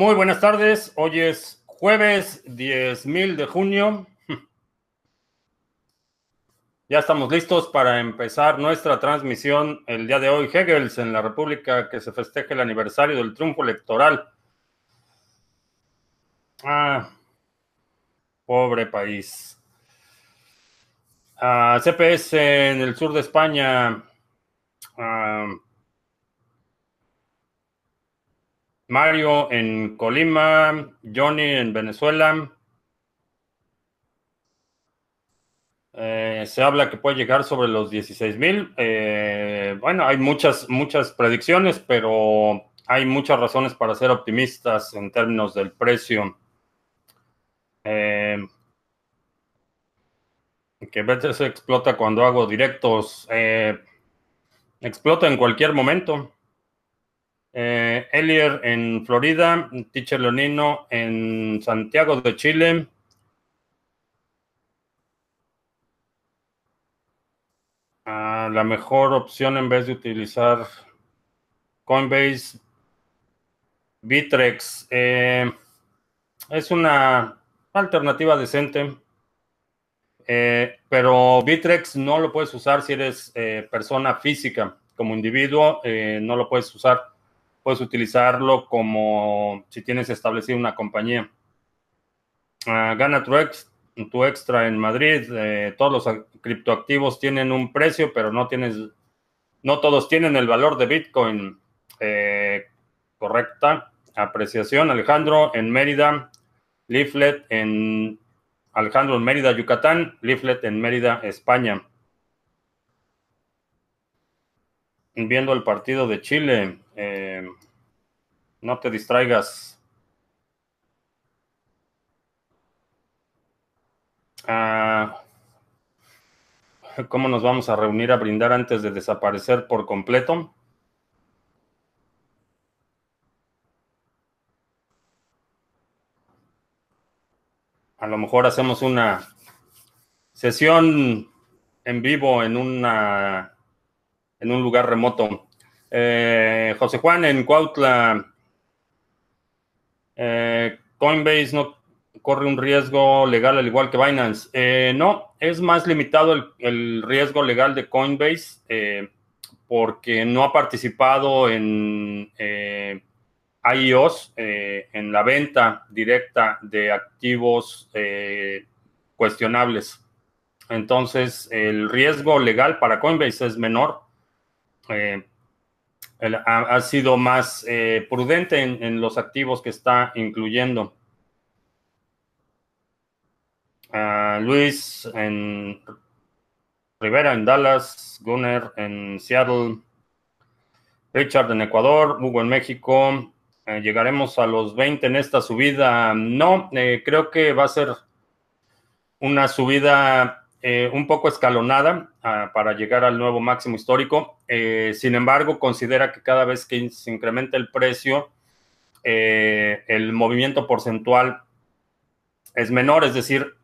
Muy buenas tardes. Hoy es jueves 10.000 de junio. Ya estamos listos para empezar nuestra transmisión el día de hoy. Hegels en la República que se festeja el aniversario del triunfo electoral. Ah, pobre país. Ah, CPS en el sur de España. Ah, Mario en Colima, Johnny en Venezuela. Eh, se habla que puede llegar sobre los 16 mil. Eh, bueno, hay muchas, muchas predicciones, pero hay muchas razones para ser optimistas en términos del precio. Eh, que veces explota cuando hago directos. explota en cualquier momento. Eh, en Florida, Teacher Leonino en Santiago de Chile. Ah, la mejor opción en vez de utilizar Coinbase, Bitrex, eh, es una alternativa decente. Eh, pero Bitrex no lo puedes usar si eres eh, persona física. Como individuo, no lo puedes usar puedes utilizarlo como si tienes establecido una compañía. Ah, gana tu, tu, extra en Madrid. Eh, todos los criptoactivos tienen un precio, pero no tienes, no todos tienen el valor de Bitcoin. Eh, correcta apreciación. Alejandro en Mérida. Leaflet en Alejandro en Mérida, Yucatán. Leaflet en Mérida, España. Viendo el partido de Chile. Eh, no te distraigas. Ah, ¿Cómo nos vamos a reunir a brindar antes de desaparecer por completo? A lo mejor hacemos una sesión en vivo en una en un lugar remoto. Eh, José Juan en Cuautla. Eh, Coinbase no corre un riesgo legal al igual que Binance. Eh, no, es más limitado el, riesgo legal de Coinbase porque no ha participado en IOS, en la venta directa de activos cuestionables. Entonces, el riesgo legal para Coinbase es menor ha, sido más eh, prudente en, los activos que está incluyendo. Luis en Rivera en Dallas, Gunner en Seattle, Richard en Ecuador, Hugo en México. Eh, ¿Llegaremos a los 20 en esta subida? No, eh, creo que va a ser una subida eh, un poco escalonada ah, para llegar al nuevo máximo histórico. Eh, sin embargo, considera que cada vez que se incrementa el precio, eh, el movimiento porcentual es menor, es decir,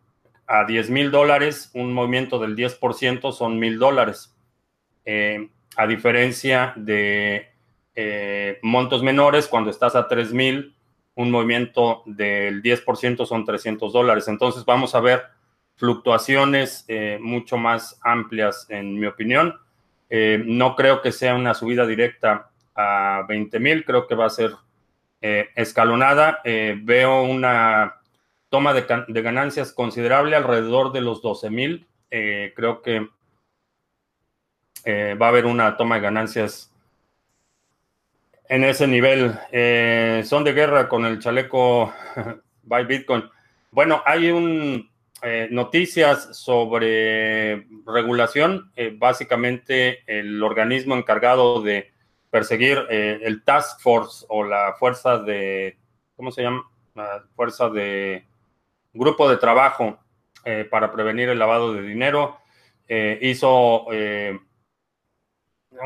a 10 mil dólares, un movimiento del 10% son mil dólares. a diferencia de montos menores, cuando estás a 3 mil, un movimiento del 10% son 300 dólares. Entonces vamos a ver fluctuaciones eh, mucho más amplias, en mi opinión. Eh, no creo que sea una subida directa a 20 mil, creo que va a ser eh, escalonada. veo una toma de, de, ganancias considerable alrededor de los 12 mil. creo que va a haber una toma de ganancias en ese nivel. son de guerra con el chaleco by Bitcoin. Bueno, hay un eh, noticias sobre regulación. Eh, básicamente, el organismo encargado de perseguir eh, el Task Force o la fuerza de, ¿cómo se llama? La fuerza de grupo de trabajo para prevenir el lavado de dinero, hizo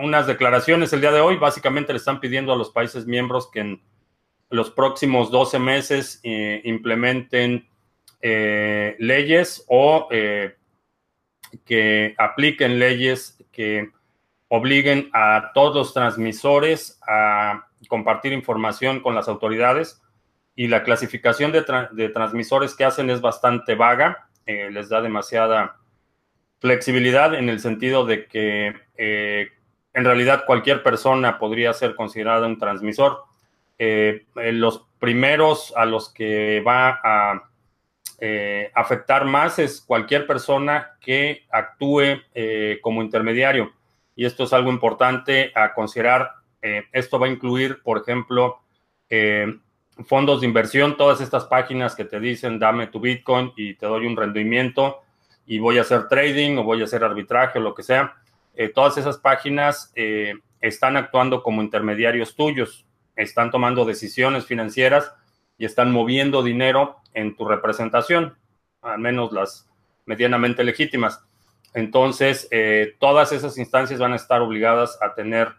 unas declaraciones el día de hoy. Básicamente le están pidiendo a los países miembros que en los próximos 12 meses implementen eh, leyes o eh, que apliquen leyes que obliguen a todos los transmisores a compartir información con las autoridades y la clasificación de, transmisores que hacen es bastante vaga, eh, les da demasiada flexibilidad en el sentido de que eh, en realidad cualquier persona podría ser considerada un transmisor. Eh, los primeros a los que va a afectar más es cualquier persona que actúe como intermediario. Y esto es algo importante a considerar. esto va a incluir, por ejemplo, fondos de inversión, todas estas páginas que te dicen dame tu Bitcoin y te doy un rendimiento y voy a hacer trading o voy a hacer arbitraje o lo que sea, eh, todas esas páginas eh, están actuando como intermediarios tuyos, están tomando decisiones financieras y están moviendo dinero en tu representación, al menos las medianamente legítimas. Entonces, eh, todas esas instancias van a estar obligadas a tener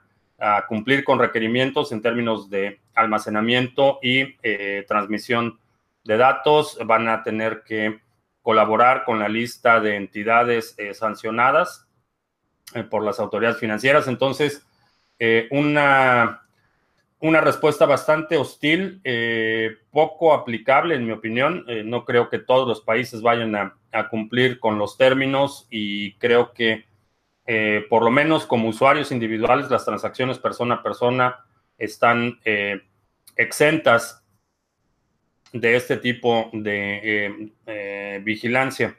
a cumplir con requerimientos en términos de almacenamiento y eh, transmisión de datos. Van a tener que colaborar con la lista de entidades eh, sancionadas por las autoridades financieras. Entonces, una, una respuesta bastante hostil, poco aplicable en mi opinión. no creo que todos los países vayan a cumplir con los términos y creo que eh, por lo menos como usuarios individuales, las transacciones persona a persona están eh, exentas de este tipo de eh, vigilancia.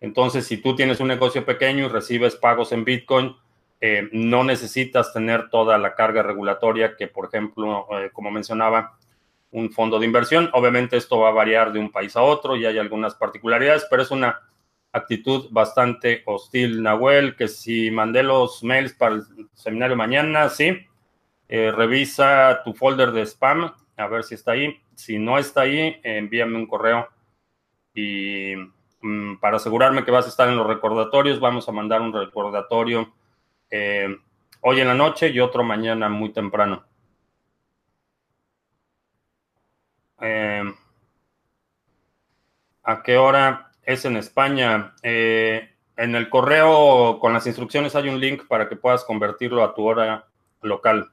Entonces, si tú tienes un negocio pequeño y recibes pagos en Bitcoin, no necesitas tener toda la carga regulatoria que, por ejemplo, como mencionaba, un fondo de inversión. Obviamente esto va a variar de un país a otro y hay algunas particularidades, pero es una actitud bastante hostil, Nahuel, que si mandé los mails para el seminario mañana, sí. Eh, revisa tu folder de spam, a ver si está ahí. Si no está ahí, envíame un correo. Y mm, para asegurarme que vas a estar en los recordatorios, vamos a mandar un recordatorio eh, hoy en la noche y otro mañana muy temprano. Eh, ¿A qué hora? es en España. Eh, en el correo con las instrucciones hay un link para que puedas convertirlo a tu hora local.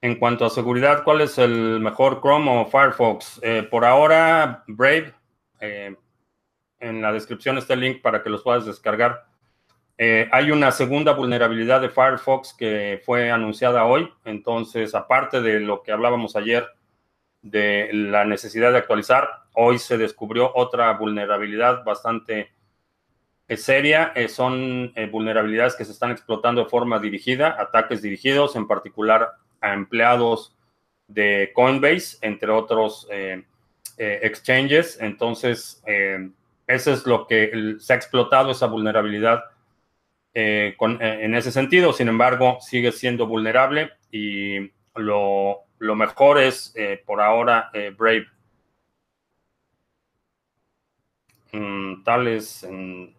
En cuanto a seguridad, ¿cuál es el mejor Chrome o Firefox? Por ahora, Brave. Eh, en la descripción está el link para que los puedas descargar. hay una segunda vulnerabilidad de Firefox que fue anunciada hoy. Entonces, aparte de lo que hablábamos ayer, de la necesidad de actualizar. Hoy se descubrió otra vulnerabilidad bastante eh, seria. Eh, son eh, vulnerabilidades que se están explotando de forma dirigida, ataques dirigidos, en particular a empleados de Coinbase, entre otros exchanges. Entonces, eso es lo que se ha explotado, esa vulnerabilidad en ese sentido. Sin embargo, sigue siendo vulnerable y lo mejor es eh, por ahora eh, Brave. Mm, tales en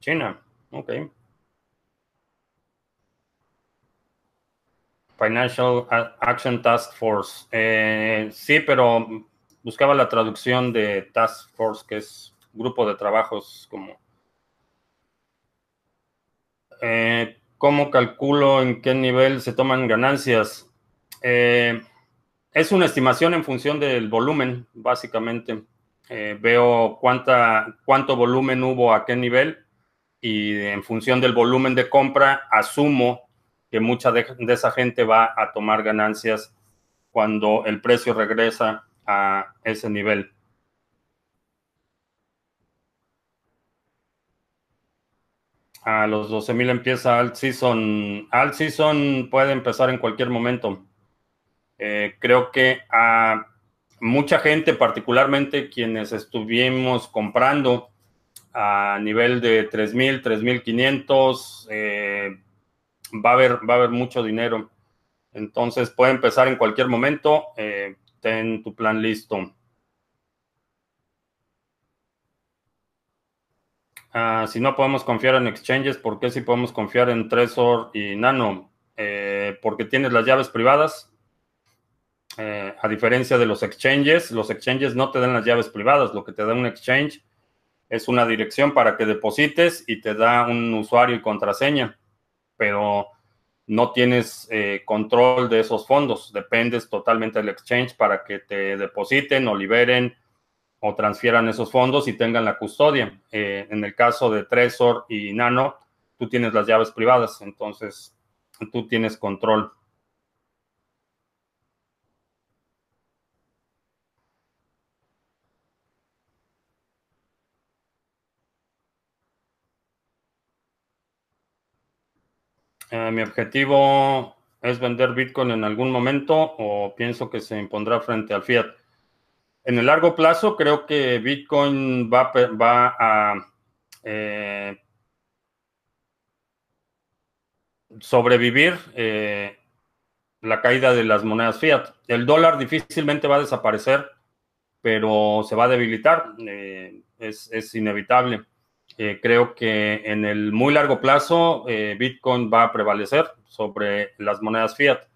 China. Ok. Financial Action Task Force. Eh, sí, pero buscaba la traducción de Task Force, que es grupo de trabajos como... ¿Cómo calculo en qué nivel se toman ganancias? Eh, es una estimación en función del volumen, básicamente. Eh, veo cuánta, cuánto volumen hubo a qué nivel y en función del volumen de compra asumo que mucha de, esa gente va a tomar ganancias cuando el precio regresa a ese nivel. A los 12.000 empieza Alt Season. Alt Season puede empezar en cualquier momento. Eh, creo que a mucha gente, particularmente quienes estuvimos comprando a nivel de 3.000, 3.500, eh, va, a haber, va a haber mucho dinero. Entonces puede empezar en cualquier momento. Eh, ten tu plan listo. Ah, si no podemos confiar en exchanges, ¿por qué si podemos confiar en Trezor y Nano? porque tienes las llaves privadas. Eh, a diferencia de los exchanges, los exchanges no te dan las llaves privadas, lo que te da un exchange es una dirección para que deposites y te da un usuario y contraseña, pero no tienes eh, control de esos fondos, dependes totalmente del exchange para que te depositen o liberen o transfieran esos fondos y tengan la custodia. Eh, en el caso de Trezor y Nano, tú tienes las llaves privadas, entonces tú tienes control. Eh, mi objetivo es vender Bitcoin en algún momento o pienso que se impondrá frente al fiat. En el largo plazo creo que Bitcoin va, a eh, sobrevivir eh, la caída de las monedas fiat. El dólar difícilmente va a desaparecer, pero se va a debilitar. es, es inevitable. Eh, creo que en el muy largo plazo eh, Bitcoin va a prevalecer sobre las monedas fiat.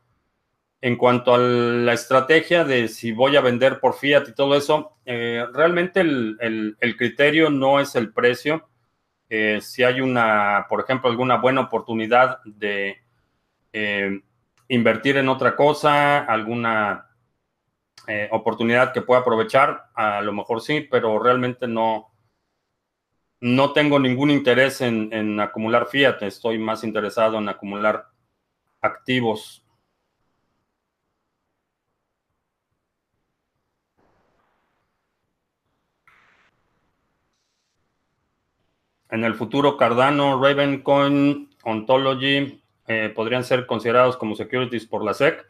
En cuanto a la estrategia de si voy a vender por fiat y todo eso, eh, realmente el, criterio no es el precio. si hay una, por ejemplo, alguna buena oportunidad de invertir en otra cosa, alguna oportunidad que pueda aprovechar, a lo mejor sí, pero realmente no, no tengo ningún interés en, acumular fiat, estoy más interesado en acumular activos. En el futuro, Cardano, Ravencoin, Ontology eh, podrían ser considerados como securities por la SEC.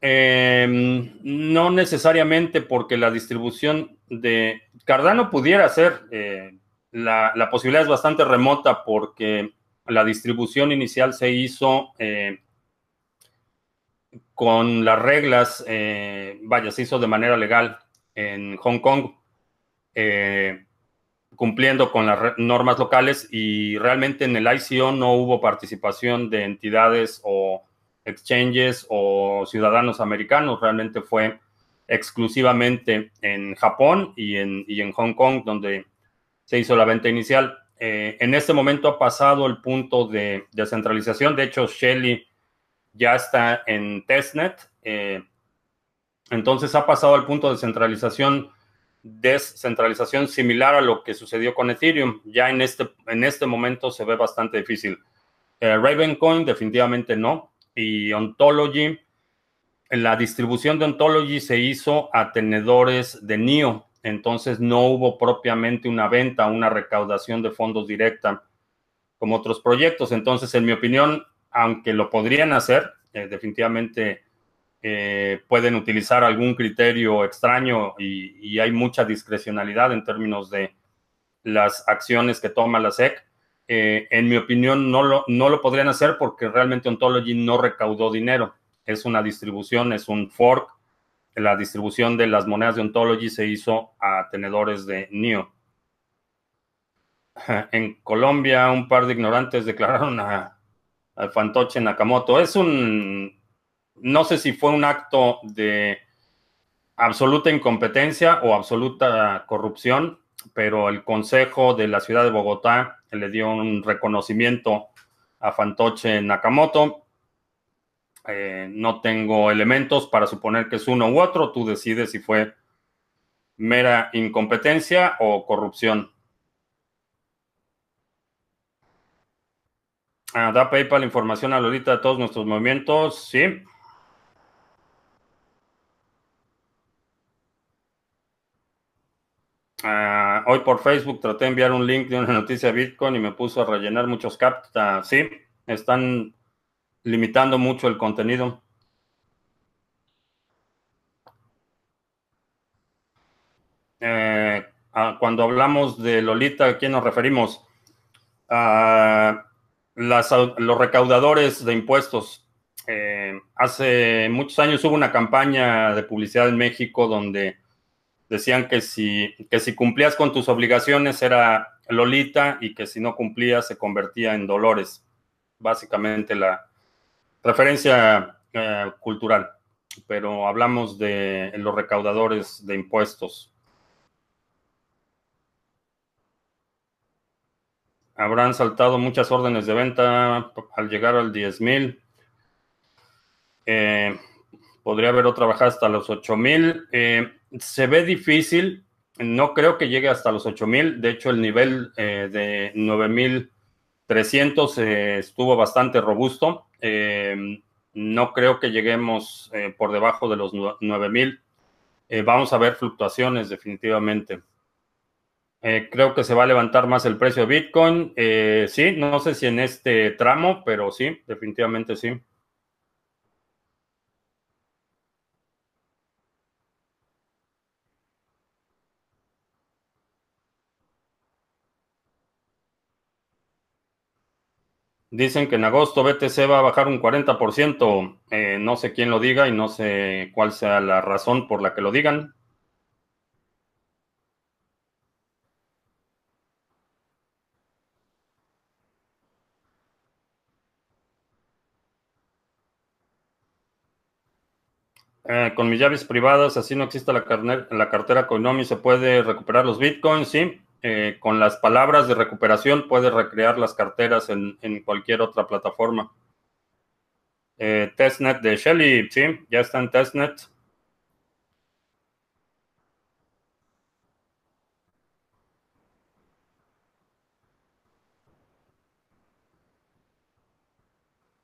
Em, no necesariamente porque la distribución de Cardano pudiera ser, eh, la, posibilidad es bastante remota porque la distribución inicial se hizo eh, con las reglas, vaya, se hizo de manera legal en Hong Kong, cumpliendo con las normas locales y realmente en el ICO no hubo participación de entidades o exchanges o ciudadanos americanos, realmente fue exclusivamente en Japón y en, en Hong Kong, donde se hizo la venta inicial. Eh, en este momento ha pasado el punto de descentralización. De hecho, Shelly ya está en testnet. Eh, entonces ha pasado al punto de centralización, descentralización similar a lo que sucedió con Ethereum. Ya en este, en este momento se ve bastante difícil. Eh, Ravencoin definitivamente no. Y Ontology la distribución de Ontology se hizo a tenedores de NIO, entonces no hubo propiamente una venta, una recaudación de fondos directa como otros proyectos. Entonces, en mi opinión, aunque lo podrían hacer, eh, definitivamente eh, pueden utilizar algún criterio extraño y, hay mucha discrecionalidad en términos de las acciones que toma la SEC. Eh, en mi opinión, no lo, no lo podrían hacer porque realmente Ontology no recaudó dinero es una distribución, es un fork. La distribución de las monedas de Ontology se hizo a tenedores de NIO. En Colombia, un par de ignorantes declararon a, al fantoche Nakamoto. Es un, no sé si fue un acto de absoluta incompetencia o absoluta corrupción, pero el Consejo de la Ciudad de Bogotá le dio un reconocimiento a Fantoche Nakamoto eh, no tengo elementos para suponer que es uno u otro. Tú decides si fue mera incompetencia o corrupción. Ah, da PayPal información a Lolita de todos nuestros movimientos. Sí. Ah, hoy por Facebook traté de enviar un link de una noticia de Bitcoin y me puso a rellenar muchos caps. sí, están limitando mucho el contenido. Eh, ah, cuando hablamos de Lolita, ¿a quién nos referimos? A los recaudadores de impuestos. Eh, hace muchos años hubo una campaña de publicidad en México donde decían que si, que si cumplías con tus obligaciones era Lolita y que si no cumplías se convertía en Dolores. Básicamente la, referencia eh, cultural, pero hablamos de los recaudadores de impuestos. Habrán saltado muchas órdenes de venta al llegar al 10.000. Eh, podría haber otra bajada hasta los 8000. Eh, se ve difícil. No creo que llegue hasta los 8000. De hecho, el nivel eh, de 9300 eh, estuvo bastante robusto. no creo que lleguemos por debajo de los 9000. vamos a ver fluctuaciones definitivamente. creo que se va a levantar más el precio de Bitcoin. sí, no sé si en este tramo, pero sí, definitivamente sí. Dicen que en agosto BTC va a bajar un 40%. Eh, no sé quién lo diga y no sé cuál sea la razón por la que lo digan. Eh, con mis llaves privadas, así no existe la, la cartera Coinomi, se puede recuperar los bitcoins, sí. Eh, con las palabras de recuperación puedes recrear las carteras en, cualquier otra plataforma. Eh, testnet de Shelly, sí, ya está en testnet.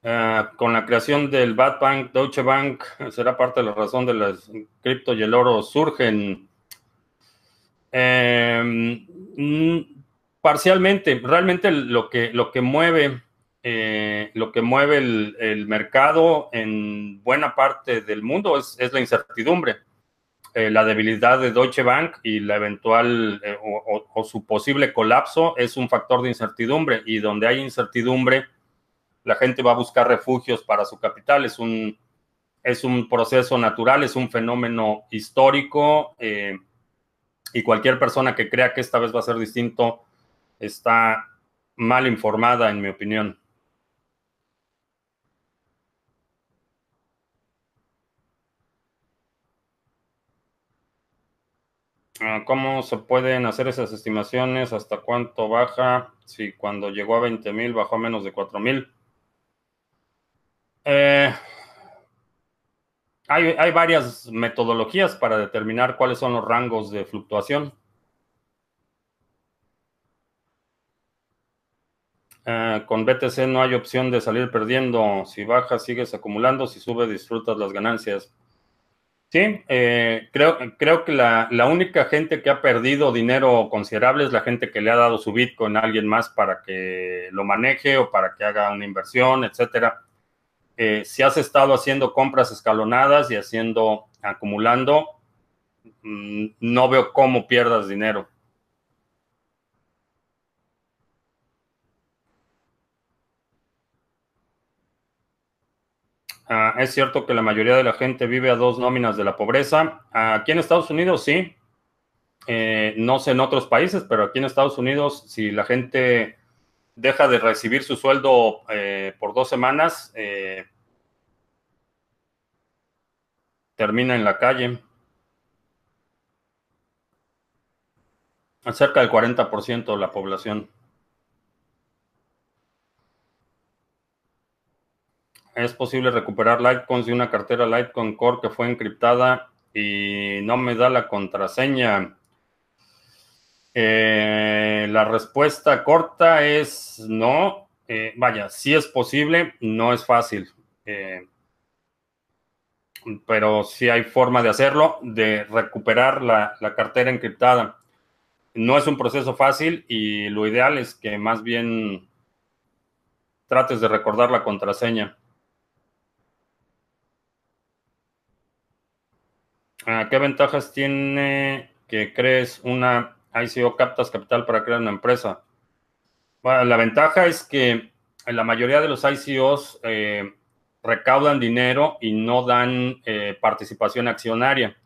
Eh, con la creación del Bad Bank, Deutsche Bank será parte de la razón de las cripto y el oro surgen. Mm, parcialmente, realmente lo que, lo que mueve, eh, lo que mueve el, mercado en buena parte del mundo es, la incertidumbre. Eh, la debilidad de Deutsche Bank y la eventual eh, o, su posible colapso es un factor de incertidumbre y donde hay incertidumbre, la gente va a buscar refugios para su capital. Es un, es un proceso natural, es un fenómeno histórico y cualquier persona que crea que esta vez va a ser distinto está mal informada, en mi opinión. Ah, ¿Cómo se pueden hacer esas estimaciones? ¿Hasta cuánto baja? Si cuando llegó a 20 mil bajó a menos de 4 mil. Eh, hay, varias metodologías para determinar cuáles son los rangos de fluctuación. Eh, con BTC no hay opción de salir perdiendo. Si baja, sigues acumulando. Si sube, disfrutas las ganancias. Sí, eh, creo, creo que la, la, única gente que ha perdido dinero considerable es la gente que le ha dado su Bitcoin a alguien más para que lo maneje o para que haga una inversión, etcétera. Eh, si has estado haciendo compras escalonadas y haciendo, acumulando, mm, no veo cómo pierdas dinero. Ah, es cierto que la mayoría de la gente vive a dos nóminas de la pobreza. Aquí en Estados Unidos sí. Eh, no sé en otros países, pero aquí en Estados Unidos, si la gente deja de recibir su sueldo eh, por dos semanas, eh, termina en la calle. Cerca del 40% de la población. Es posible recuperar Litecoin de una cartera Litecoin Core que fue encriptada y no me da la contraseña. Eh, la respuesta corta es no. Eh, vaya, sí es posible, no es fácil. Eh, pero sí hay forma de hacerlo, de recuperar la, cartera encriptada. No es un proceso fácil y lo ideal es que más bien trates de recordar la contraseña. Ah, ¿Qué ventajas tiene que crees una ICO captas capital para crear una empresa? la ventaja es que la mayoría de los ICOs eh, recaudan dinero y no dan eh, participación accionaria.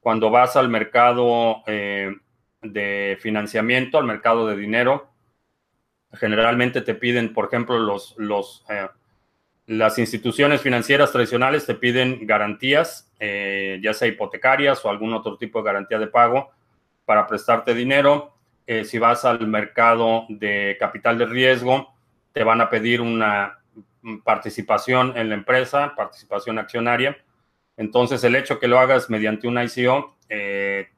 Cuando vas al mercado eh, de financiamiento, al mercado de dinero, generalmente te piden, por ejemplo, los, las instituciones financieras tradicionales te piden garantías, ya sea hipotecarias o algún otro tipo de garantía de pago para prestarte dinero. eh, si vas al mercado de capital de riesgo, te van a pedir una participación en la empresa, participación accionaria. Entonces, el hecho que lo hagas mediante un ICO eh,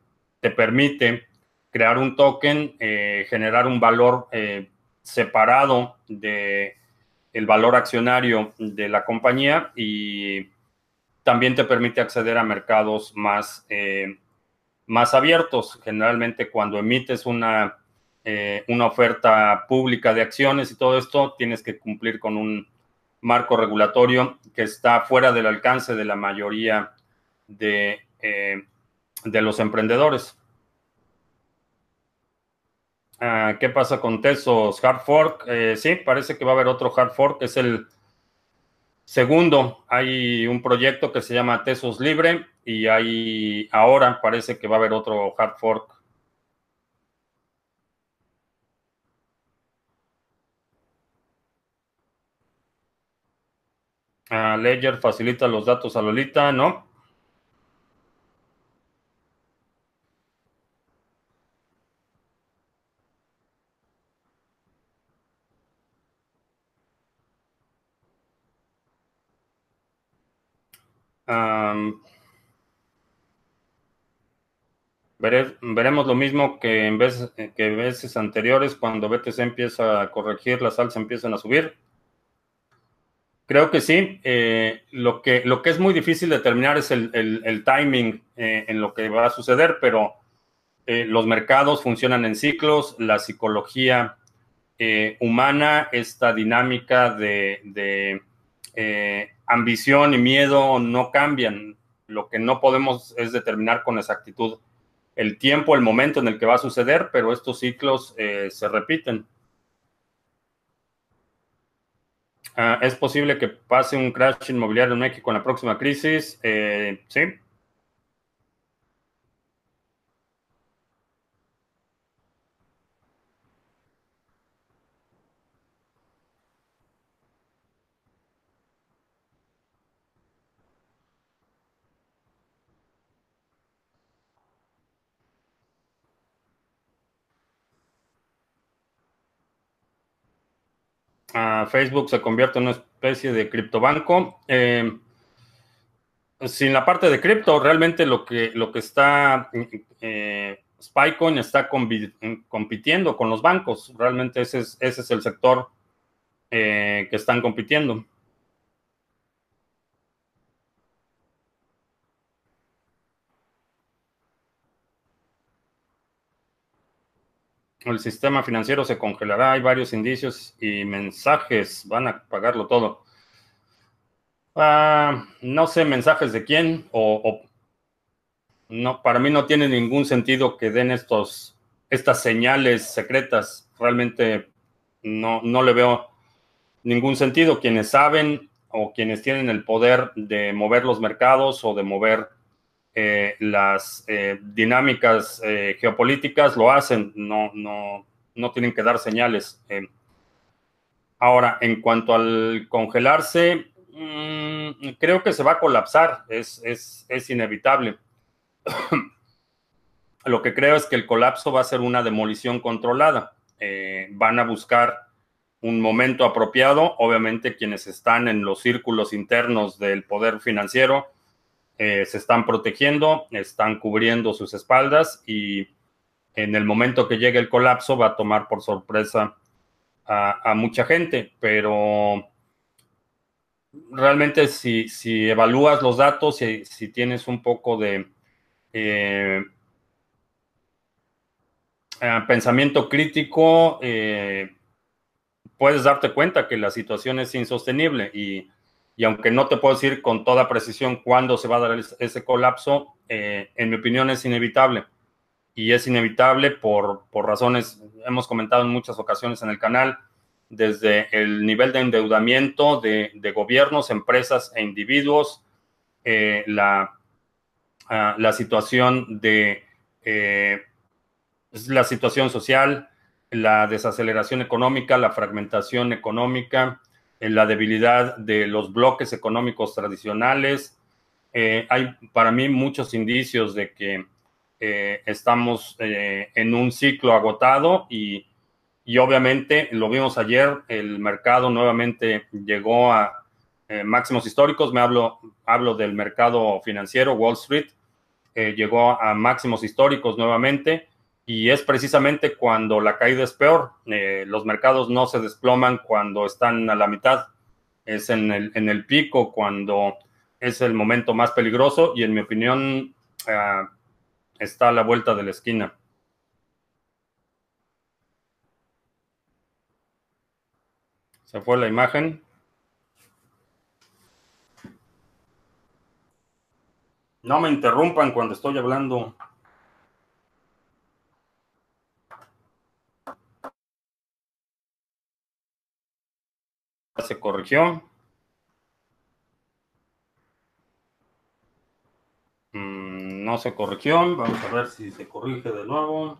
te permite crear un token, eh, generar un valor separado de valor accionario de la compañía y también te permite acceder a mercados más, más abiertos. Generalmente cuando emites una, eh, una oferta pública de acciones y todo esto, tienes que cumplir con un marco regulatorio que está fuera del alcance de la mayoría de, eh, de los emprendedores. Ah, ¿Qué pasa con Tesos? Hard fork. Eh, sí, parece que va a haber otro hard fork. Es el segundo. Hay un proyecto que se llama Tesos Libre y hay ahora parece que va a haber otro hard fork. Ah, Ledger facilita los datos a Lolita, ¿no? Veremos lo mismo que en veces, que veces anteriores cuando BTC empieza a corregir, las alzas empiezan a subir. Creo que sí. Eh, lo, que, lo que es muy difícil determinar es el, timing eh, en lo que va a suceder, pero eh, los mercados funcionan en ciclos, la psicología humana, esta dinámica de, de ambición y miedo no cambian. Lo que no podemos es determinar con exactitud el tiempo, el momento en el que va a suceder, pero estos ciclos eh, se repiten. Ah, ¿Es posible que pase un crash inmobiliario en México en la próxima crisis? Eh, sí. Facebook se convierte en una especie de criptobanco. Eh, sin la parte de cripto, realmente lo que, lo que está, eh, Spycoin está compitiendo con los bancos. Realmente ese es, ese es el sector eh, que están compitiendo. El sistema financiero se congelará, hay varios indicios y mensajes, van a pagarlo todo. Ah, no sé mensajes de quién o, no, para mí no tiene ningún sentido que den estos, estas señales secretas. Realmente no, no le veo ningún sentido. Quienes saben o quienes tienen el poder de mover los mercados o de mover eh, las eh, dinámicas eh, geopolíticas lo hacen, no, no, no tienen que dar señales. ahora, en cuanto al congelarse, mm, creo que se va a colapsar, es, es, es inevitable. lo que creo es que el colapso va a ser una demolición controlada. van a buscar un momento apropiado, obviamente quienes están en los círculos internos del poder financiero, eh, se están protegiendo, están cubriendo sus espaldas y en el momento que llegue el colapso va a tomar por sorpresa a, mucha gente, pero realmente si, evalúas los datos y si tienes un poco de eh, eh, pensamiento crítico, puedes darte cuenta que la situación es insostenible y y aunque no te puedo decir con toda precisión cuándo se va a dar ese colapso, eh, en mi opinión es inevitable. Y es inevitable por, razones, hemos comentado en muchas ocasiones en el canal, desde el nivel de endeudamiento de, gobiernos, empresas e individuos, eh, la, ah, la, situación de eh, la situación social, la desaceleración económica, la fragmentación económica, en la debilidad de los bloques económicos tradicionales. Eh, hay para mí muchos indicios de que eh, estamos eh, en un ciclo agotado y, y, obviamente lo vimos ayer, el mercado nuevamente llegó a máximos históricos, me hablo, hablo del mercado financiero, Wall Street, llegó a máximos históricos nuevamente y es precisamente cuando la caída es peor, los mercados no se desploman cuando están a la mitad, es en el, en el pico cuando es el momento más peligroso y en mi opinión ah, está a la vuelta de la esquina. Se fue la imagen. No me interrumpan cuando estoy hablando. Se corrigió. Mm, no se corrigió. Vamos a ver si se corrige de nuevo.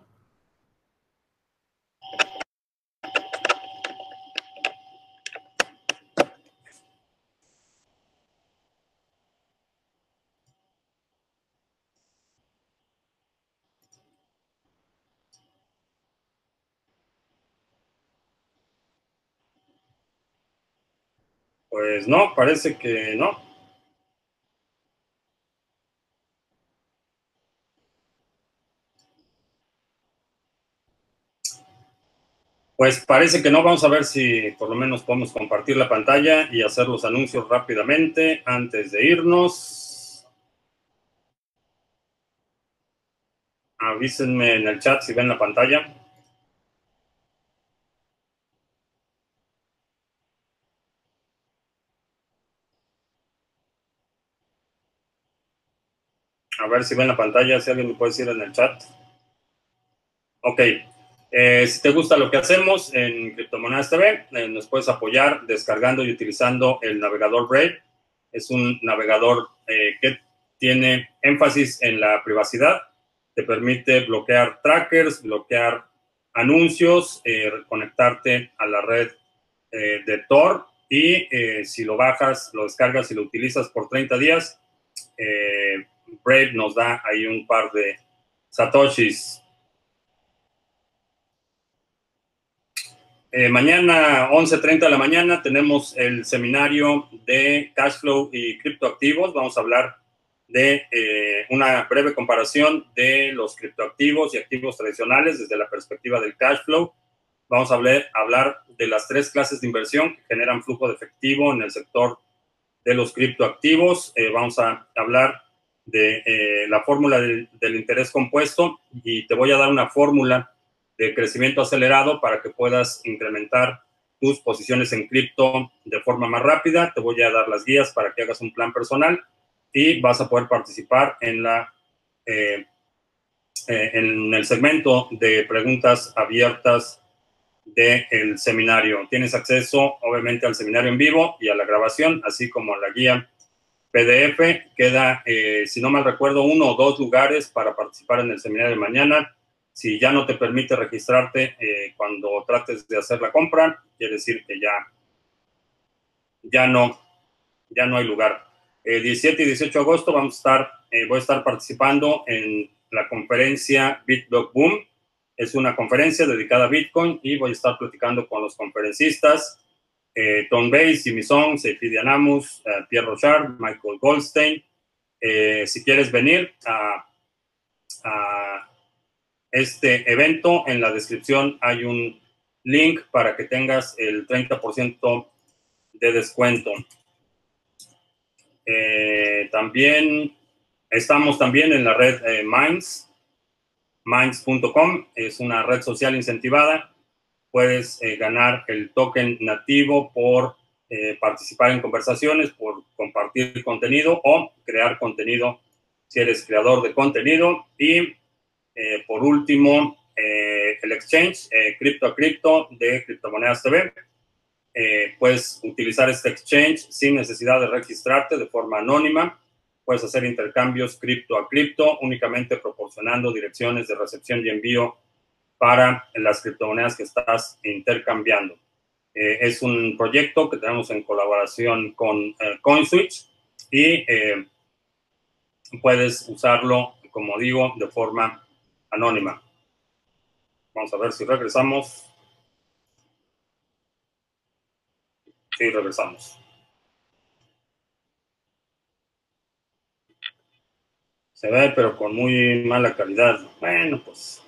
Pues no, parece que no. Pues parece que no. Vamos a ver si por lo menos podemos compartir la pantalla y hacer los anuncios rápidamente antes de irnos. Avísenme en el chat si ven la pantalla. Ver si ven la pantalla, si alguien me puede decir en el chat. Ok. Eh, si te gusta lo que hacemos en Criptomonedas TV, eh, nos puedes apoyar descargando y utilizando el navegador Brave. Es un navegador eh, que tiene énfasis en la privacidad. Te permite bloquear trackers, bloquear anuncios, conectarte a la red de Tor y si lo bajas, lo descargas y lo utilizas por 30 días, Brave nos da ahí un par de satoshis Eh, mañana, 11.30 de la mañana, tenemos el seminario de cash flow y criptoactivos. Vamos a hablar de eh, una breve comparación de los criptoactivos y activos tradicionales desde la perspectiva del cash flow. Vamos a hablar, hablar de las tres clases de inversión que generan flujo de efectivo en el sector de los criptoactivos. Eh, vamos a hablar de la fórmula del, interés compuesto y te voy a dar una fórmula de crecimiento acelerado para que puedas incrementar tus posiciones en cripto de forma más rápida. Te voy a dar las guías para que hagas un plan personal y vas a poder participar en la eh, eh, en el segmento de preguntas abiertas del seminario. Tienes acceso, obviamente, al seminario en vivo y a la grabación, así como a la guía PDF. Queda, eh, si no mal recuerdo, uno o dos lugares para participar en el seminario de mañana. Si ya no te permite registrarte eh, cuando trates de hacer la compra, quiere decir que ya, ya, no, ya no hay lugar. El 17 y 18 de agosto vamos a estar, eh, voy a estar participando en la conferencia BitBlock Boom. Es una conferencia dedicada a Bitcoin y voy a estar platicando con los conferencistas eh, Tom Bates, Jimmy Song, Seifi eh, Pierre Rochard, Michael Goldstein. si quieres venir a, a, este evento. En la descripción hay un link para que tengas el 30% de descuento. Eh, también estamos también en la red eh, Minds, minds.com, es una red social incentivada. Puedes eh, ganar el token nativo por participar en conversaciones, por compartir contenido o crear contenido si eres creador de contenido. Y eh, por último, eh, el exchange, eh, cripto a cripto de Criptomonedas TV. puedes utilizar este exchange sin necesidad de registrarte de forma anónima. Puedes hacer intercambios cripto a cripto únicamente proporcionando direcciones de recepción y envío para las criptomonedas que estás intercambiando. es un proyecto que tenemos en colaboración con CoinSwitch y puedes usarlo como digo, de forma anónima. Vamos a ver si regresamos. Sí, regresamos. Se ve, pero con muy mala calidad. Bueno, pues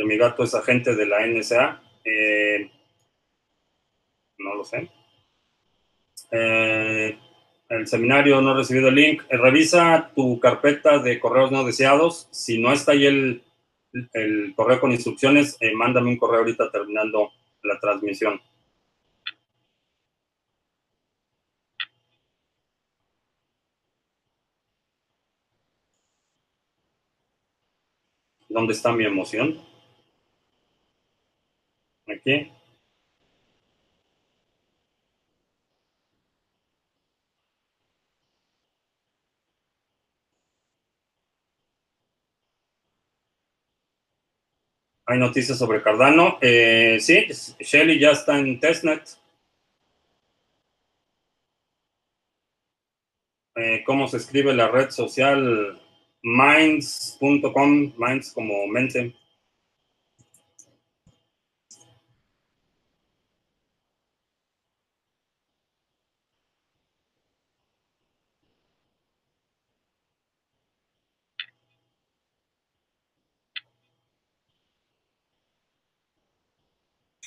de mi gato es agente de la NSA. Eh, no lo sé. Eh, el seminario no ha recibido el link. Eh, revisa tu carpeta de correos no deseados. Si no está ahí el, el correo con instrucciones, mándame un correo ahorita terminando la transmisión. ¿Dónde está mi emoción? Hay noticias sobre Cardano. Eh, sí, Shelly ya está en testnet. Eh, ¿Cómo se escribe la red social? Minds.com, Minds como mente.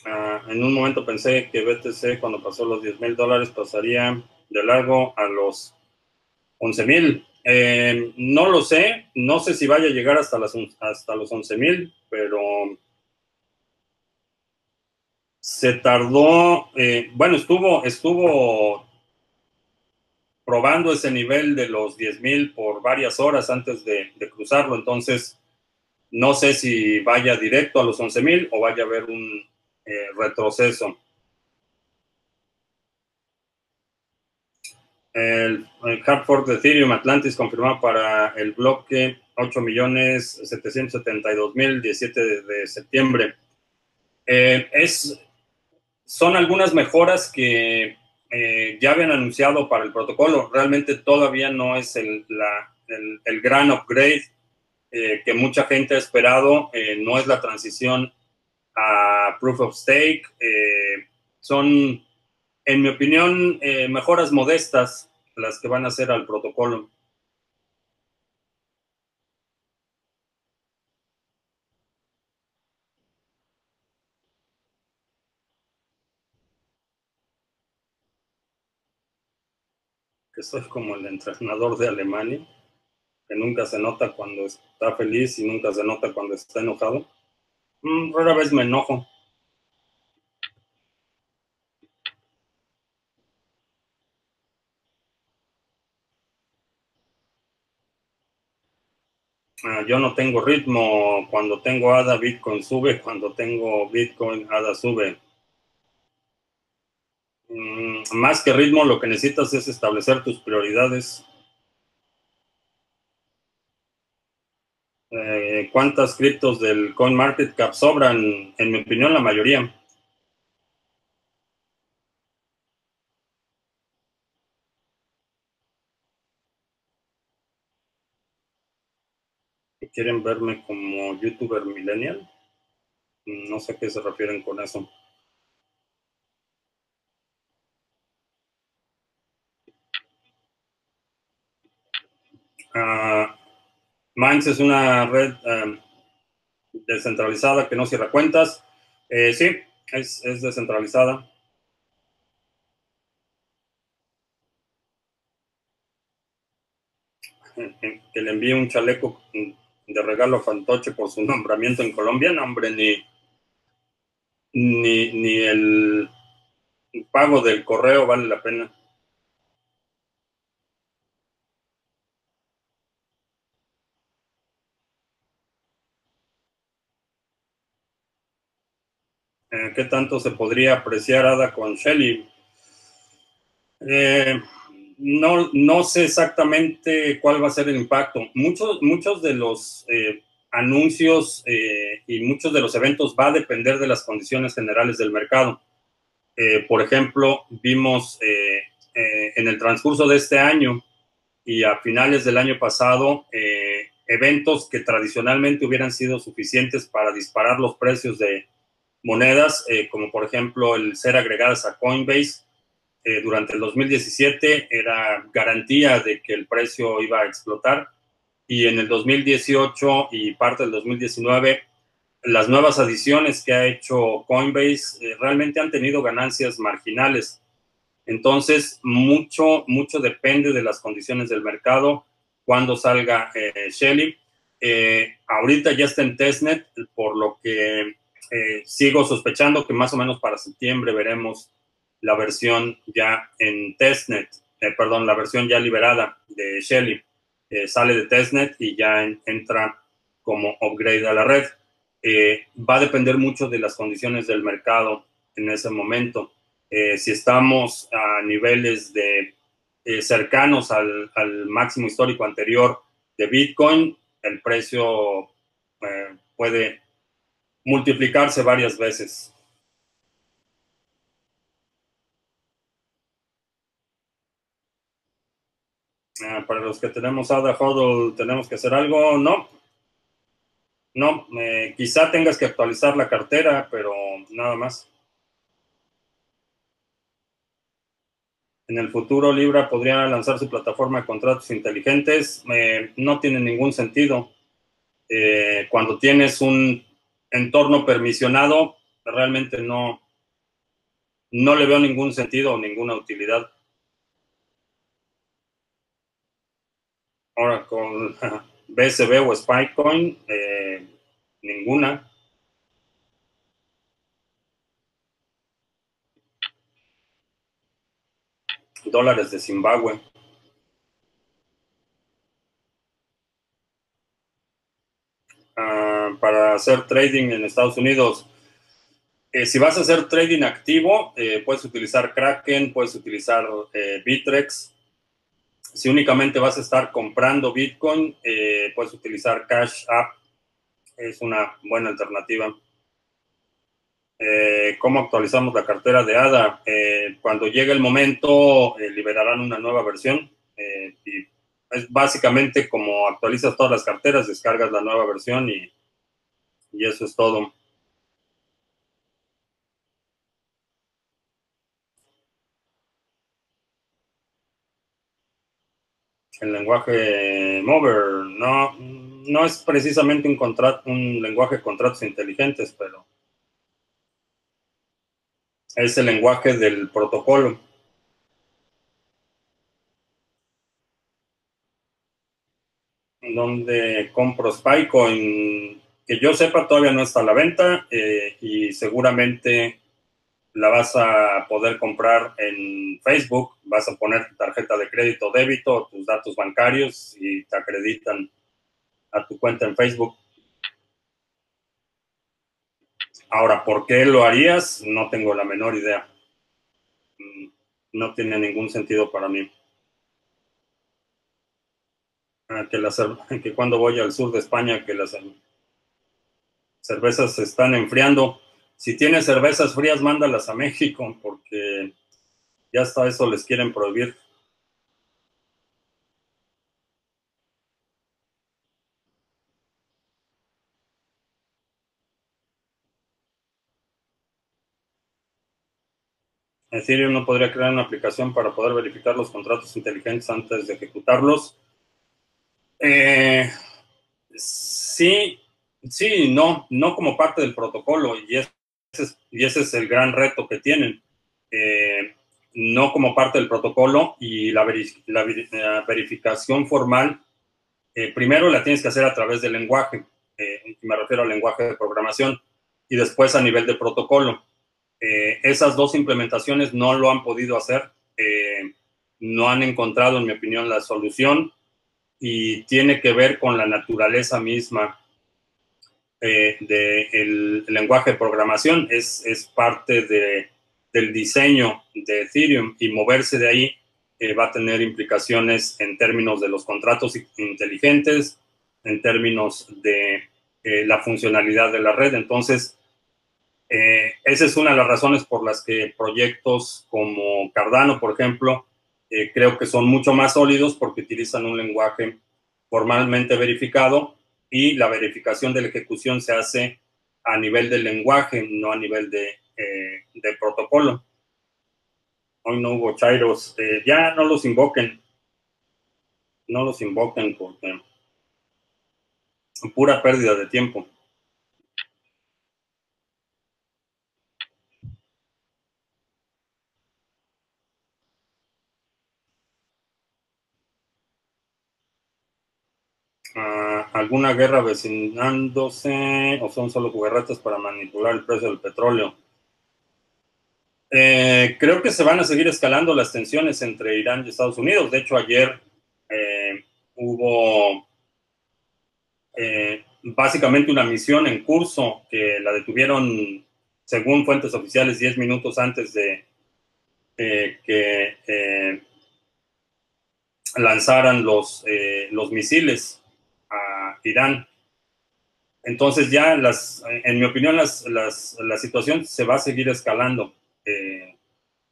Ah, en un momento pensé que BTC cuando pasó los 10 mil dólares pasaría de largo a los 11 mil. Eh, no lo sé, no sé si vaya a llegar hasta, las, hasta los 11 mil, pero se tardó, eh, bueno, estuvo, estuvo probando ese nivel de los 10 mil por varias horas antes de, de, cruzarlo, entonces no sé si vaya directo a los 11 mil o vaya a haber un, eh, retroceso. El, hard fork de Ethereum Atlantis confirmado para el bloque 8.772.017 de, de septiembre. Eh, es, son algunas mejoras que eh, ya habían anunciado para el protocolo. Realmente todavía no es el, el, gran upgrade que mucha gente ha esperado. no es la transición a Proof of Stake. Eh, son, en mi opinión, eh, mejoras modestas las que van a hacer al protocolo. que soy como el entrenador de Alemania, que nunca se nota cuando está feliz y nunca se nota cuando está enojado. Mm, rara vez me enojo. Ah, yo no tengo ritmo. Cuando tengo ADA, Bitcoin sube. Cuando tengo Bitcoin, ADA sube. Mm, más que ritmo, lo que necesitas es establecer tus prioridades. Eh, ¿Cuántas criptos del CoinMarketCap sobran? En mi opinión, la mayoría. ¿Quieren verme como youtuber millennial? No sé a qué se refieren con eso. Ah, Minds es una red em, descentralizada que no cierra cuentas. Eh, sí, es, descentralizada. Que le envíe un chaleco de regalo Fantoche por su nombramiento en Colombia. No, hombre, ni, ni, ni el pago del correo vale la pena. ¿Qué tanto se podría apreciar Ada con Shelly? Eh, no, no sé exactamente cuál va a ser el impacto. Muchos, muchos de los eh, anuncios y muchos de los eventos va a depender de las condiciones generales del mercado. por ejemplo, vimos en el transcurso de este año y a finales del año pasado eventos que tradicionalmente hubieran sido suficientes para disparar los precios de monedas, eh, como por ejemplo el ser agregadas a Coinbase. Eh, durante el 2017 era garantía de que el precio iba a explotar y en el 2018 y parte del 2019 las nuevas adiciones que ha hecho Coinbase eh, realmente han tenido ganancias marginales. Entonces, mucho, mucho depende de las condiciones del mercado cuando salga Shelly. Ahorita ya está en testnet, por lo que eh, sigo sospechando que más o menos para septiembre veremos la versión ya en testnet, perdón, la versión ya liberada de Shelly. sale de testnet y ya entra como upgrade a la red. va a depender mucho de las condiciones del mercado en ese momento. si estamos a niveles de eh, cercanos al, máximo histórico anterior de Bitcoin, el precio eh, puede multiplicarse varias veces. Ah, para los que tenemos ADA HODL, ¿tenemos que hacer algo? No. No, eh, quizá tengas que actualizar la cartera, pero nada más. En el futuro, Libra podría lanzar su plataforma de contratos inteligentes. Eh, no tiene ningún sentido. Eh, cuando tienes un entorno permisionado, realmente no, no le veo ningún sentido o ninguna utilidad. Ahora con BSB o Spikecoin, eh, ninguna. dólares de Zimbabue. Ah, para hacer trading en Estados Unidos. Eh, si vas a hacer trading activo, eh, puedes utilizar Kraken, puedes utilizar eh, Bitrex. Si únicamente vas a estar comprando Bitcoin, puedes utilizar Cash App. Es una buena alternativa. Eh, cómo actualizamos la cartera de ADA. Eh, cuando llegue el momento, eh, liberarán una nueva versión. y es básicamente como actualizas todas las carteras, descargas la nueva versión y, y eso es todo. El lenguaje Mover no, no es precisamente un, contrato, un lenguaje de contratos inteligentes, pero es el lenguaje del protocolo. Donde compro Spycoin, que yo sepa todavía no está a la venta eh, y seguramente la vas a poder comprar en Facebook, vas a poner tu tarjeta de crédito débito, tus datos bancarios y te acreditan a tu cuenta en Facebook. Ahora, ¿por qué lo harías? No tengo la menor idea. Mm, no tiene ningún sentido para mí. Que, que cuando voy al sur de España, que las cervezas se están enfriando. Si tienes cervezas frías, mándalas a México, porque ya hasta eso les quieren prohibir. Ethereum no podría crear una aplicación para poder verificar los contratos inteligentes antes de ejecutarlos. Eh, sí, sí, no, no como parte del protocolo y ese es, el gran reto que tienen. Eh, no como parte del protocolo y la, verificación formal, eh, primero la tienes que hacer a través del lenguaje, me refiero al lenguaje de programación, y después a nivel de protocolo. Esas dos implementaciones no lo han podido hacer, no han encontrado, en mi opinión, la solución y tiene que ver con la naturaleza misma eh, del lenguaje de programación. Es, es parte de, del diseño de Ethereum y moverse de ahí va a tener implicaciones en términos de los contratos inteligentes, en términos de la funcionalidad de la red. Entonces, esa es una de las razones por las que proyectos como Cardano, por ejemplo, creo que son mucho más sólidos porque utilizan un lenguaje formalmente verificado y la verificación de la ejecución se hace a nivel del lenguaje, no a nivel de, de protocolo. Hoy no hubo Chairos. Eh, ya no los invoquen. No los invoquen porque pura pérdida de tiempo. Ah, ¿Alguna guerra vecinándose o son solo jugarretas para manipular el precio del petróleo? Eh, creo que se van a seguir escalando las tensiones entre Irán y Estados Unidos. De hecho, ayer eh, hubo eh, básicamente una misión en curso que la detuvieron, según fuentes oficiales, 10 minutos antes de que lanzaran los, los misiles a Irán. Entonces ya, las, en mi opinión, las, la situación se va a seguir escalando. Eh,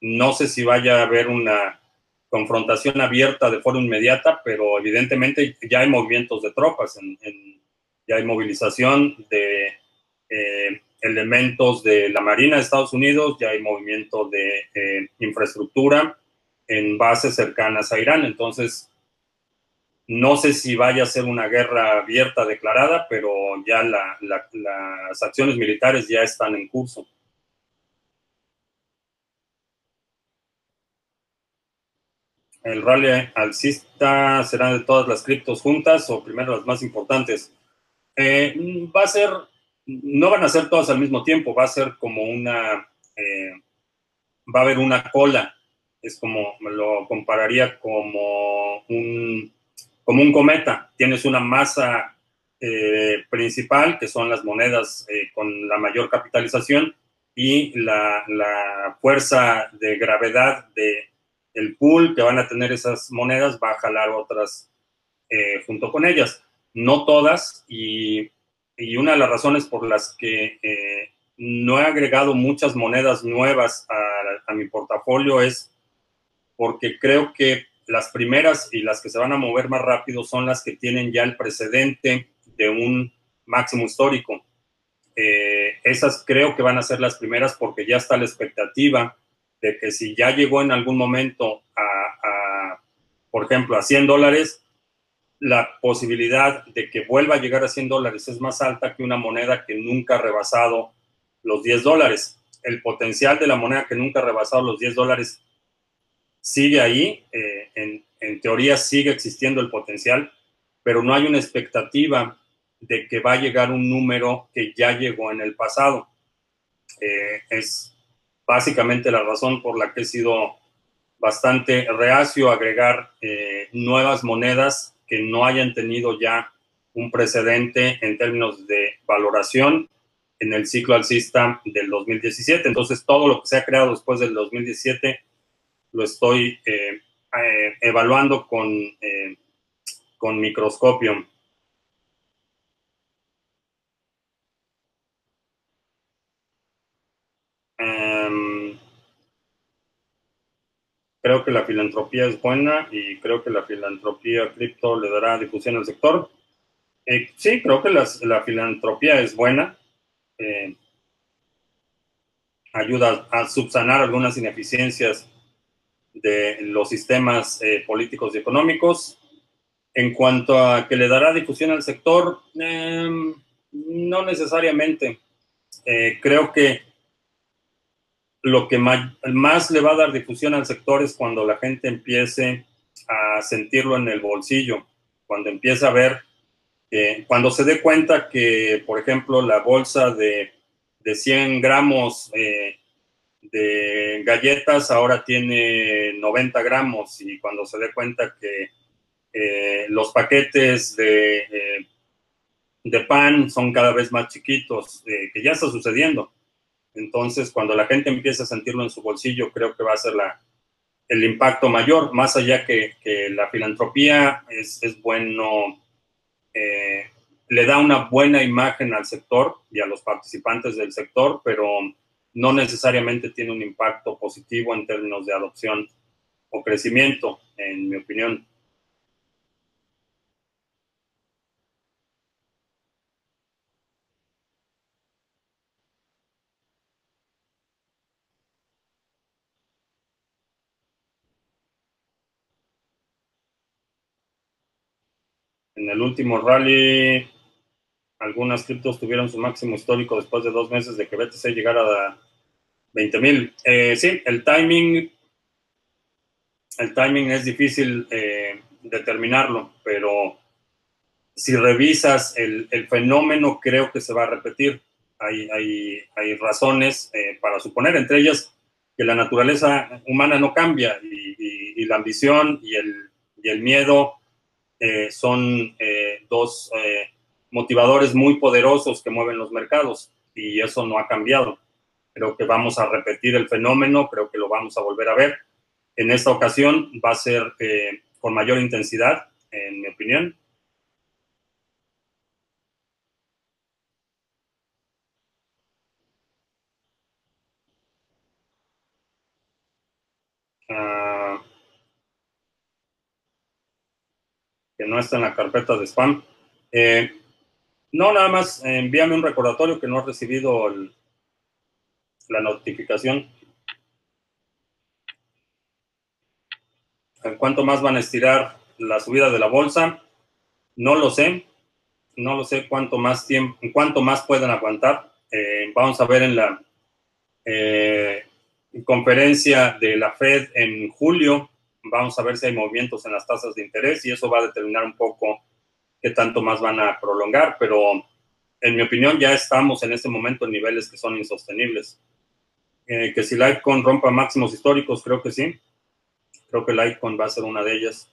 no sé si vaya a haber una confrontación abierta de forma inmediata, pero evidentemente ya hay movimientos de tropas, ya hay movilización de eh, elementos de la Marina de Estados Unidos, ya hay movimiento de eh, infraestructura en bases cercanas a Irán. Entonces, no sé si vaya a ser una guerra abierta declarada, pero ya las acciones militares ya están en curso. el rally alcista será de todas las criptos juntas o primero las más importantes. Eh, va a ser, no van a ser todas al mismo tiempo, va a ser como una, eh, va a haber una cola, es como, me lo compararía como un, como un cometa, tienes una masa eh, principal, que son las monedas con la mayor capitalización, y la, fuerza de gravedad de el pool que van a tener esas monedas va a jalar otras eh, junto con ellas. No todas, y, una de las razones por las que eh, no he agregado muchas monedas nuevas a, mi portafolio es porque creo que las primeras y las que se van a mover más rápido son las que tienen ya el precedente de un máximo histórico. Eh, esas creo que van a ser las primeras porque ya está la expectativa de que si ya llegó en algún momento a, por ejemplo, a 100 dólares, la posibilidad de que vuelva a llegar a 100 dólares es más alta que una moneda que nunca ha rebasado los 10 dólares. El potencial de la moneda que nunca ha rebasado los 10 dólares sigue ahí, eh, en, teoría sigue existiendo el potencial, pero no hay una expectativa de que va a llegar un número que ya llegó en el pasado. Eh, es básicamente la razón por la que he sido bastante reacio a agregar eh, nuevas monedas que no hayan tenido ya un precedente en términos de valoración en el ciclo alcista del 2017. Entonces, todo lo que se ha creado después del 2017 lo estoy eh, eh, evaluando con, con microscopio. Creo que la filantropía es buena y creo que la filantropía cripto le dará difusión al sector. Eh, sí, creo que la filantropía es buena. Eh, ayuda a subsanar algunas ineficiencias de los sistemas eh, políticos y económicos. En cuanto a que le dará difusión al sector, em, no necesariamente. creo que lo que más, le va a dar difusión al sector es cuando la gente empiece a sentirlo en el bolsillo, cuando empiece a ver, cuando se dé cuenta que, por ejemplo, la bolsa de, de 100 gramos eh, de galletas ahora tiene 90 gramos y cuando se dé cuenta que eh, los paquetes de, eh, de pan son cada vez más chiquitos, que ya está sucediendo. Entonces, cuando la gente empieza a sentirlo en su bolsillo, creo que va a ser la, el impacto mayor, más allá que, que la filantropía es, es bueno, eh, le da una buena imagen al sector y a los participantes del sector, pero no necesariamente tiene un impacto positivo en términos de adopción o crecimiento, en mi opinión. En el último rally, algunas criptos tuvieron su máximo histórico después de dos meses de que BTC llegara a 20 mil. Eh, sí, el timing, el timing es difícil eh, determinarlo, pero si revisas el, fenómeno, creo que se va a repetir. Hay, hay, razones eh, para suponer, entre ellas que la naturaleza humana no cambia y, la ambición y el, y el miedo son dos motivadores muy poderosos que mueven los mercados y eso no ha cambiado. Creo que vamos a repetir el fenómeno, creo que lo vamos a volver a ver. En esta ocasión va a ser con mayor intensidad, en mi opinión. que no está en la carpeta de spam. Eh, no, nada más envíame un recordatorio que no has recibido la notificación. ¿En cuánto más van a estirar la subida de la bolsa? No lo sé. No lo sé cuánto más tiempo, cuánto más pueden aguantar. Eh, vamos a ver en la eh, conferencia de la Fed en julio Vamos a ver si hay movimientos en las tasas de interés y eso va a determinar un poco qué tanto más van a prolongar, pero en mi opinión ya estamos en este momento en niveles que son insostenibles. Eh, que si Litecoin rompa máximos históricos, creo que sí. Creo que Litecoin va a ser una de ellas.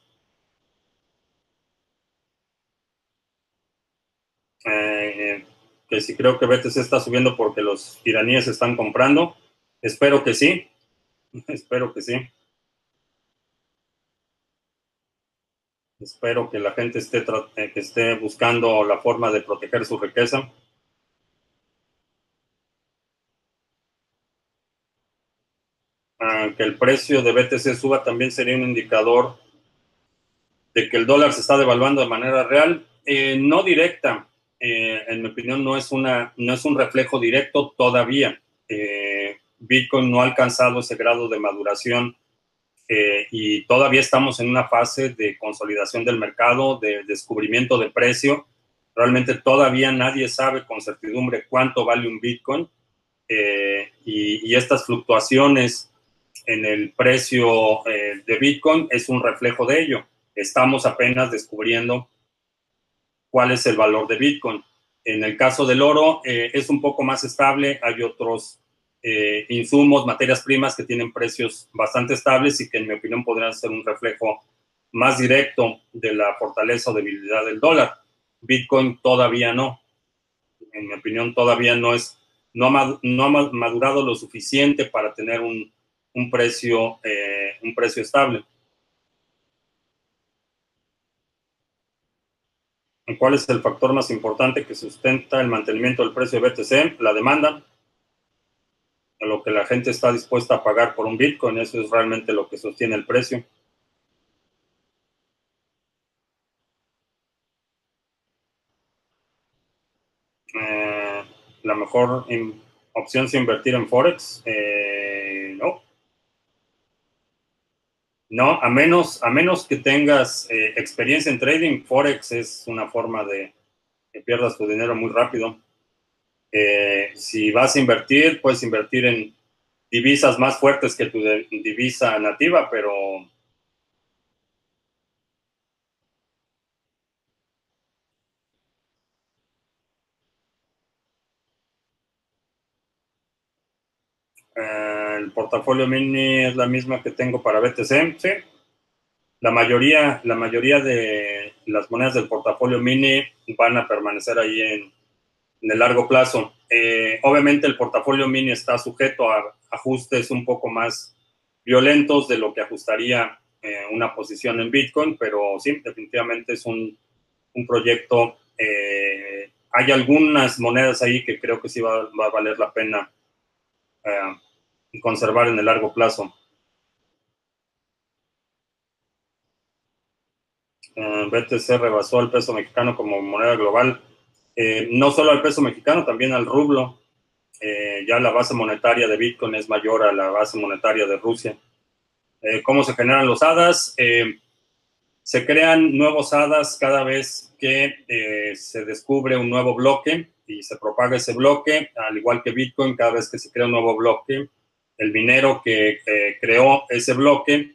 Eh, que si creo que BTC está subiendo porque los iraníes están comprando. Espero que sí. Espero que sí. Espero que la gente esté, eh, que esté buscando la forma de proteger su riqueza. Ah, que el precio de BTC suba también sería un indicador de que el dólar se está devaluando de manera real. Eh, no directa, eh, en mi opinión, no es, una, no es un reflejo directo todavía. Bitcoin no ha alcanzado ese grado de maduración eh, y todavía estamos en una fase de consolidación del mercado, de descubrimiento de precio. Realmente todavía nadie sabe con certidumbre cuánto vale un Bitcoin eh, y, estas fluctuaciones en el precio eh, de Bitcoin es un reflejo de ello. Estamos apenas descubriendo cuál es el valor de Bitcoin. En el caso del oro es un poco más estable, hay otros eh, insumos, materias primas que tienen precios bastante estables y que en mi opinión podrían ser un reflejo más directo de la fortaleza o debilidad del dólar. Bitcoin todavía no. En mi opinión todavía no es, no ha, madurado lo suficiente para tener un, precio, eh, un precio estable. ¿Cuál es el factor más importante que sustenta el mantenimiento del precio de BTC? La demanda lo que la gente está dispuesta a pagar por un Bitcoin. Eso es realmente lo que sostiene el precio. Eh, la mejor opción es invertir en Forex. Eh, no. No, a menos, a menos que tengas eh, experiencia en trading, Forex es una forma de que pierdas tu dinero muy rápido. Eh, si vas a invertir, puedes invertir en divisas más fuertes que tu divisa nativa, pero el portafolio mini es la misma que tengo para BTC, sí. La mayoría, la mayoría de las monedas del portafolio mini van a permanecer ahí en, en el largo plazo. Eh, obviamente el portafolio mini está sujeto a ajustes un poco más violentos de lo que ajustaría eh, una posición en Bitcoin, pero sí, definitivamente es un, proyecto hay algunas monedas ahí que creo que sí va, a valer la pena conservar en el largo plazo. BTC rebasó al peso mexicano como moneda global, no solo al peso mexicano, también al rublo. Eh, ya la base monetaria de Bitcoin es mayor a la base monetaria de Rusia. Eh, ¿Cómo se generan los hadas? Eh, se crean nuevos hadas cada vez que se descubre un nuevo bloque y se propaga ese bloque, al igual que Bitcoin, cada vez que se crea un nuevo bloque, el minero que creó ese bloque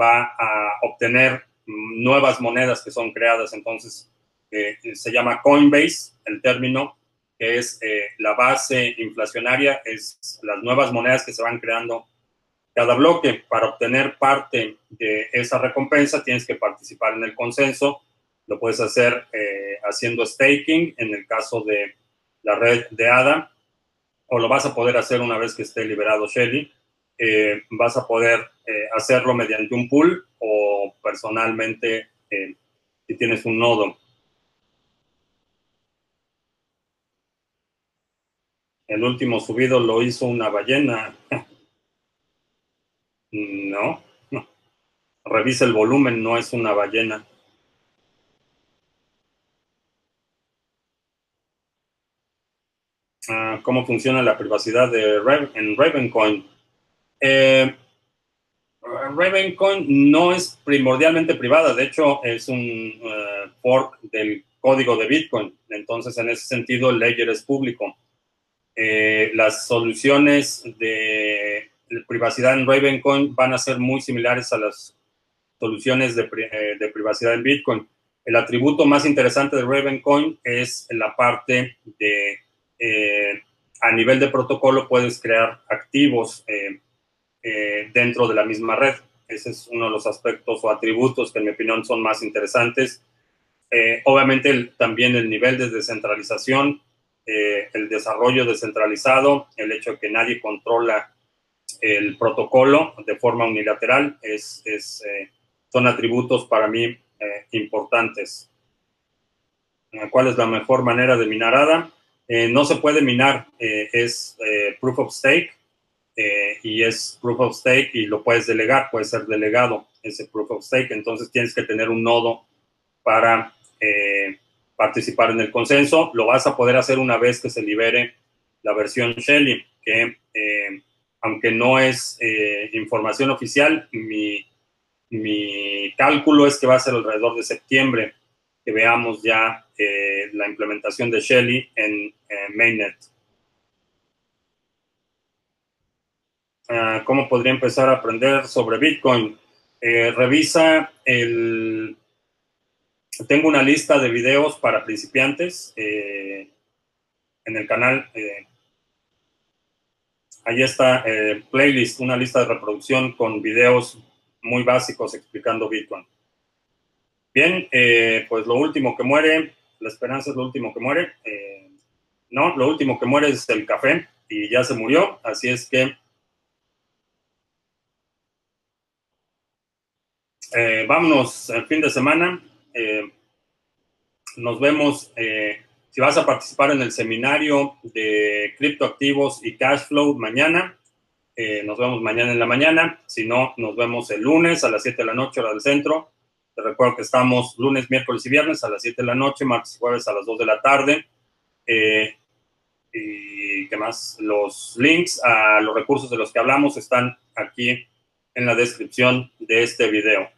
va a obtener nuevas monedas que son creadas. Entonces, se llama Coinbase, el término, que es eh, la base inflacionaria, es las nuevas monedas que se van creando cada bloque. Para obtener parte de esa recompensa tienes que participar en el consenso. Lo puedes hacer eh, haciendo staking en el caso de la red de ADA, o lo vas a poder hacer una vez que esté liberado Shelly. Eh, vas a poder hacerlo mediante un pool o personalmente si tienes un nodo. El último subido lo hizo una ballena. No. Revisa el volumen, no es una ballena. Ah, ¿Cómo funciona la privacidad de en Ravencoin? Eh, Ravencoin no es primordialmente privada, de hecho es un eh, fork del código de Bitcoin, entonces en ese sentido el ledger es público. Eh, las soluciones de, privacidad en Ravencoin van a ser muy similares a las soluciones de, eh, privacidad en Bitcoin. El atributo más interesante de Ravencoin es la parte de, eh, a nivel de protocolo puedes crear activos dentro de la misma red. Ese es uno de los aspectos o atributos que en mi opinión son más interesantes. obviamente también el nivel de descentralización eh, el desarrollo descentralizado, el hecho de que nadie controla el protocolo de forma unilateral, es, eh, son atributos para mí eh, importantes. ¿Cuál es la mejor manera de minar ADA? no se puede minar, es proof of stake y es proof of stake y lo puedes delegar, puede ser delegado ese proof of stake, entonces tienes que tener un nodo para participar en el consenso. Lo vas a poder hacer una vez que se libere la versión Shelly, que eh, aunque no es eh, información oficial, mi, cálculo es que va a ser alrededor de septiembre que veamos ya eh, la implementación de Shelly en Mainnet. Ah, ¿Cómo podría empezar a aprender sobre Bitcoin? revisa el tengo una lista de videos para principiantes eh, en el canal. Eh, ahí está eh, playlist, una lista de reproducción con videos muy básicos explicando Bitcoin. Bien, pues lo último que muere, la esperanza es lo último que muere. no, lo último que muere es el café y ya se murió, así es que vámonos el fin de semana. Eh, nos vemos, eh, si vas a participar en el seminario de criptoactivos y cash flow mañana, eh, nos vemos mañana en la mañana. Si no, nos vemos el lunes a las 7 de la noche, hora del centro. Te recuerdo que estamos lunes, miércoles y viernes a las 7 de la noche, martes y jueves a las 2 de la tarde. y qué más, los links a los recursos de los que hablamos están aquí en la descripción de este video.